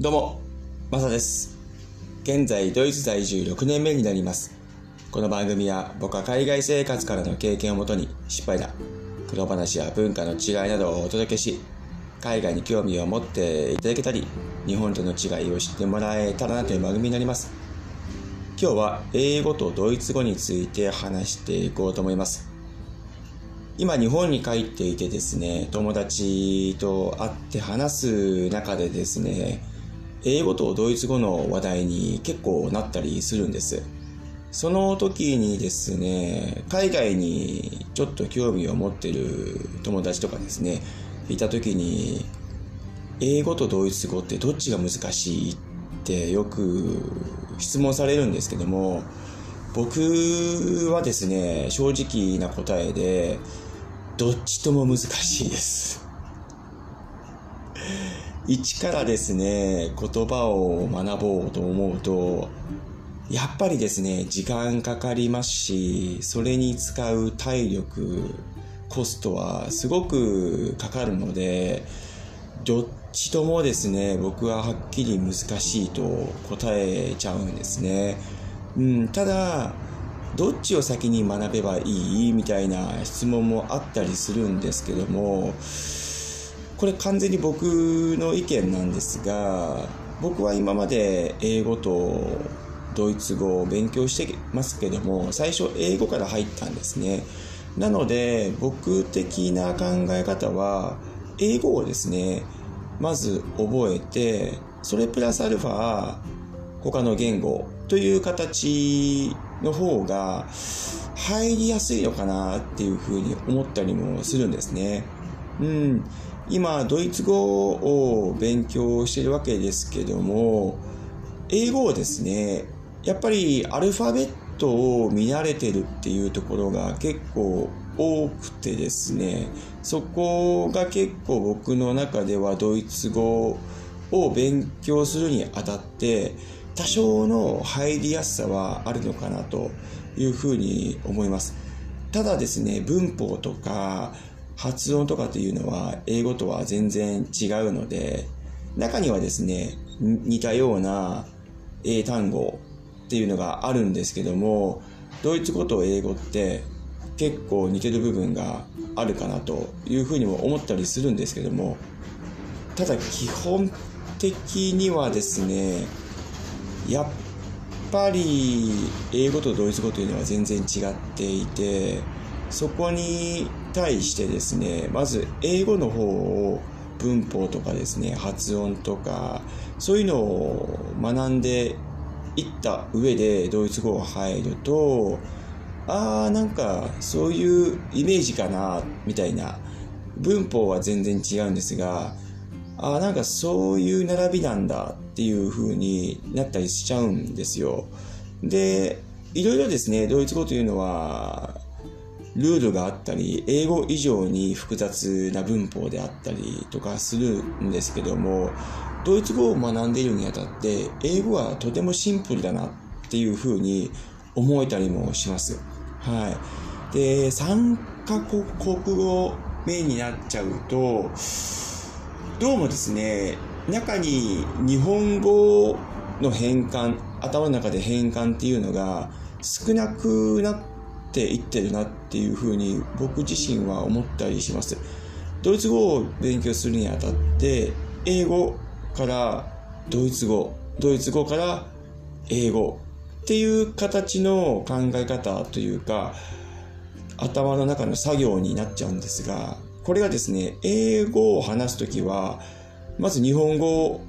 どうも、マサです。現在、ドイツ在住6年目になります。この番組は僕は海外生活からの経験をもとに失敗談、苦労話や文化の違いなどをお届けし、海外に興味を持っていただけたり、日本との違いを知ってもらえたらなという番組になります。今日は英語とドイツ語について話していこうと思います。今日本に帰っていてですね、友達と会って話す中でですね、英語とドイツ語の話題に結構なったりするんです。その時にですね、海外にちょっと興味を持ってる友達とかですね、いた時に、英語とドイツ語ってどっちが難しいってよく質問されるんですけども、僕はですね、正直な答えで、どっちとも難しいです。一からですね、言葉を学ぼうと思うと、やっぱりですね、時間かかりますし、それに使う体力、コストはすごくかかるので、どっちともですね、僕ははっきり難しいと答えちゃうんですね。うん、ただ、どっちを先に学べばいい？みたいな質問もあったりするんですけども、これ完全に僕の意見なんですが、僕は今まで英語とドイツ語を勉強してますけども、最初英語から入ったんですね。なので、僕的な考え方は、英語をですね、まず覚えて、それプラスアルファ、他の言語という形の方が入りやすいのかなっていうふうに思ったりもするんですね。うん。今、ドイツ語を勉強してるわけですけども、英語をですね、やっぱりアルファベットを見慣れてるっていうところが結構多くてですね、そこが結構僕の中ではドイツ語を勉強するにあたって多少の入りやすさはあるのかなというふうに思います。ただですね、文法とか発音とかっていうのは英語とは全然違うので、中にはですね、似たような英単語っていうのがあるんですけども、ドイツ語と英語って結構似てる部分があるかなというふうにも思ったりするんですけども、ただ基本的にはですね、やっぱり英語とドイツ語というのは全然違っていて、そこに対してですね、まず英語の方を文法とかですね、発音とか、そういうのを学んでいった上でドイツ語が入ると、ああ、なんかそういうイメージかな、みたいな。文法は全然違うんですが、ああ、なんかそういう並びなんだっていう風になったりしちゃうんですよ。で、いろいろですね、ドイツ語というのは、ルールがあったり、英語以上に複雑な文法であったりとかするんですけども、ドイツ語を学んでいるにあたって、英語はとてもシンプルだなっていうふうに思えたりもします。はい。で、3カ国語目になっちゃうと、どうもですね、中に日本語の変換、頭の中で変換っていうのが少なくなってていってるなっていうふうに僕自身は思ったりします。ドイツ語を勉強するにあたって、英語からドイツ語、ドイツ語から英語っていう形の考え方というか、頭の中の作業になっちゃうんですが、これがですね、英語を話すときは、まず日本語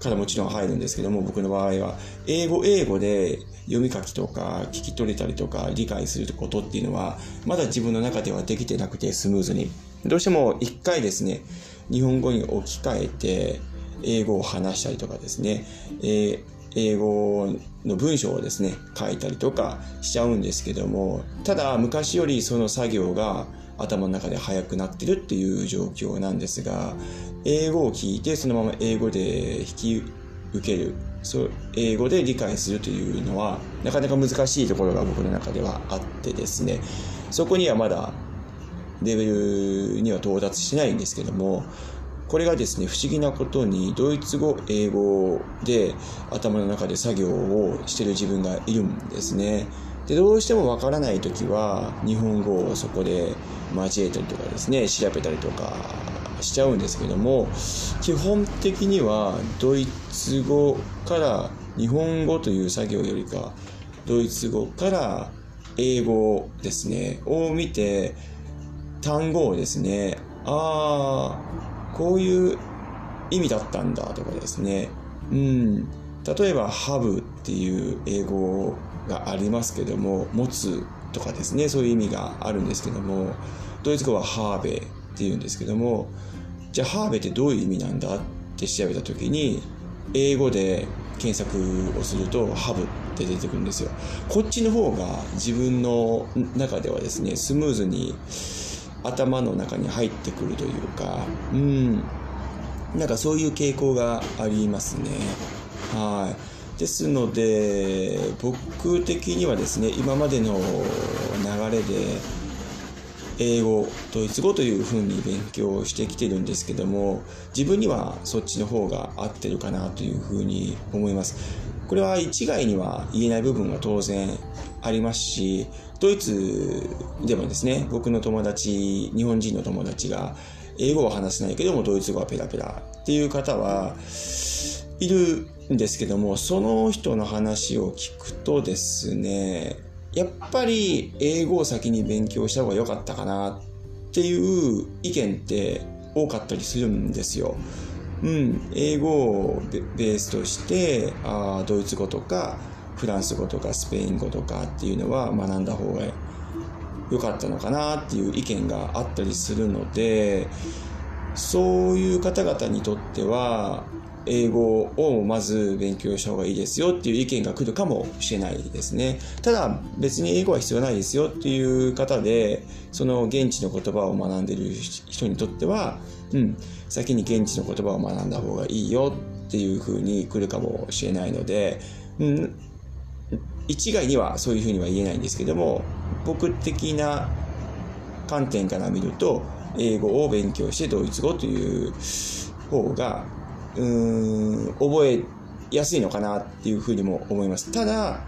からもちろん入るんですけども、僕の場合は、英語、英語で読み書きとか聞き取れたりとか理解することっていうのは、まだ自分の中ではできてなくてスムーズに。どうしても一回ですね、日本語に置き換えて、英語を話したりとかですね、え英語の文章をですね、書いたりとかしちゃうんですけども、ただ昔よりその作業が頭の中で速くなってるっていう状況なんですが、英語を聞いてそのまま英語で引き受ける、そう英語で理解するというのは、なかなか難しいところが僕の中ではあってですね、そこにはまだレベルには到達しないんですけども、これがですね、不思議なことに、ドイツ語、英語で頭の中で作業をしてる自分がいるんですね。で、どうしてもわからないときは、日本語をそこで交えたりとかですね、調べたりとかしちゃうんですけども、基本的にはドイツ語から日本語という作業よりか、ドイツ語から英語ですね、を見て、単語をですね、ああ、こういう意味だったんだとかですね。うん。例えば、ハブっていう英語がありますけども、持つとかですね、そういう意味があるんですけども、ドイツ語はハーベっていうんですけども、じゃあハーベってどういう意味なんだって調べた時に、英語で検索をすると、ハブって出てくるんですよ。こっちの方が自分の中ではですね、スムーズに頭の中に入ってくるというか、うん、なんかそういう傾向がありますね。はい。ですので、僕的にはですね、今までの流れで、英語、ドイツ語というふうに勉強してきてるんですけども、自分にはそっちの方が合ってるかなというふうに思います。これは一概には言えない部分が当然ありますし、ドイツでもですね、僕の友達、日本人の友達が、英語は話せないけども、ドイツ語はペラペラっていう方はいるですけども、その人の話を聞くとですね、やっぱり英語を先に勉強した方が良かったかなっていう意見って多かったりするんですよ。うん、英語をベースとしてあドイツ語とかフランス語とかスペイン語とかっていうのは学んだ方が良かったのかなっていう意見があったりするのでそういう方々にとっては英語をまず勉強した方がいいですよっていう意見が来るかもしれないですね。ただ別に英語は必要ないですよっていう方でその現地の言葉を学んでる人にとっては、うん、先に現地の言葉を学んだ方がいいよっていう風に来るかもしれないので、うん、一概にはそういうふうには言えないんですけども僕的な観点から見ると英語を勉強してドイツ語という方がうん覚えやすいのかなっていうふうにも思います。ただ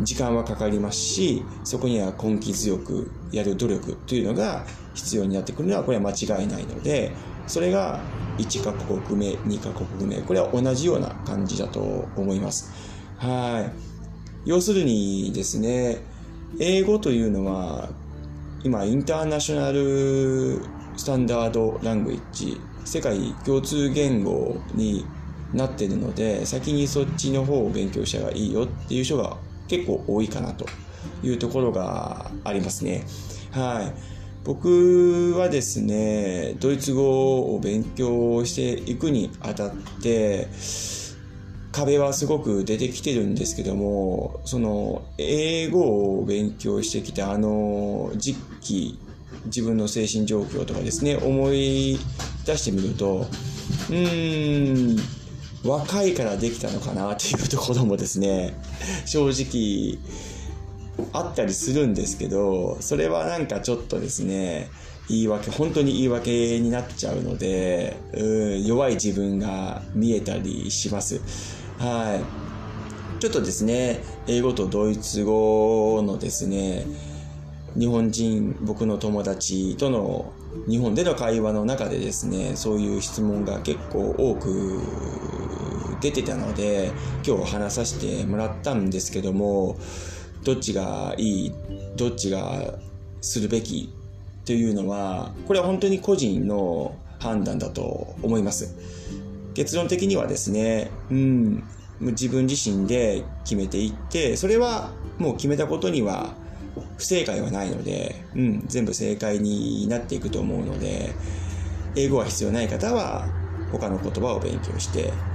時間はかかりますしそこには根気強くやる努力というのが必要になってくるのはこれは間違いないのでそれが1カ国目2カ国目これは同じような感じだと思います。はい。要するにですね、英語というのは、今、インターナショナルスタンダードラングイッジ、世界共通言語になってるので、先にそっちの方を勉強した方がいいよっていう人が結構多いかなというところがありますね。はい。僕はですね、ドイツ語を勉強していくにあたって、壁はすごく出てきてるんですけども、その、英語を勉強してきたあの時期、自分の精神状況とかですね、思い出してみると、うーん、若いからできたのかなっていうところもですね、正直、あったりするんですけど、それはなんかちょっとですね、言い訳、本当に言い訳になっちゃうので、うん弱い自分が見えたりします。はい。ちょっとですね、英語とドイツ語のですね、日本人、僕の友達との日本での会話の中でですね、そういう質問が結構多く出てたので、今日話させてもらったんですけども、どっちがいい、どっちがするべきというのは、これは本当に個人の判断だと思います。結論的にはですね、うん、自分自身で決めていって、それはもう決めたことには不正解はないので、うん、全部正解になっていくと思うので、英語は必要ない方は他の言葉を勉強して、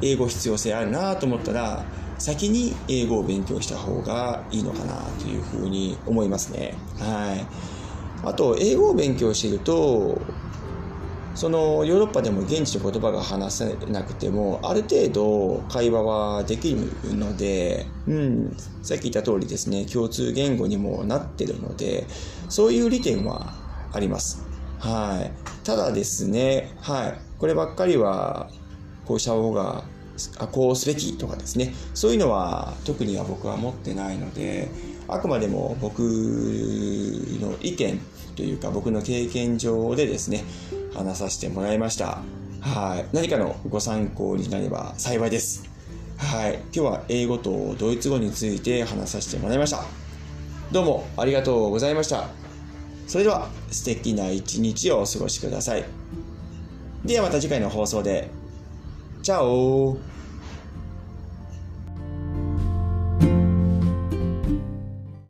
英語必要性あるなと思ったら、先に英語を勉強した方がいいのかなというふうに思いますね。はい。あと、英語を勉強していると、そのヨーロッパでも現地の言葉が話せなくてもある程度会話はできるので、うん、さっき言った通りですね共通言語にもなってるのでそういう利点はあります。はい。ただですね、はい。こればっかりは、こうした方が、こうすべきとかですね、そういうのは特には僕は持ってないので、あくまでも僕の意見というか僕の経験上でですね、話させてもらいました。はい。何かのご参考になれば幸いです。はい。今日は英語とドイツ語について話させてもらいました。どうもありがとうございました。それでは素敵な一日をお過ごしください。ではまた次回の放送で。チャオ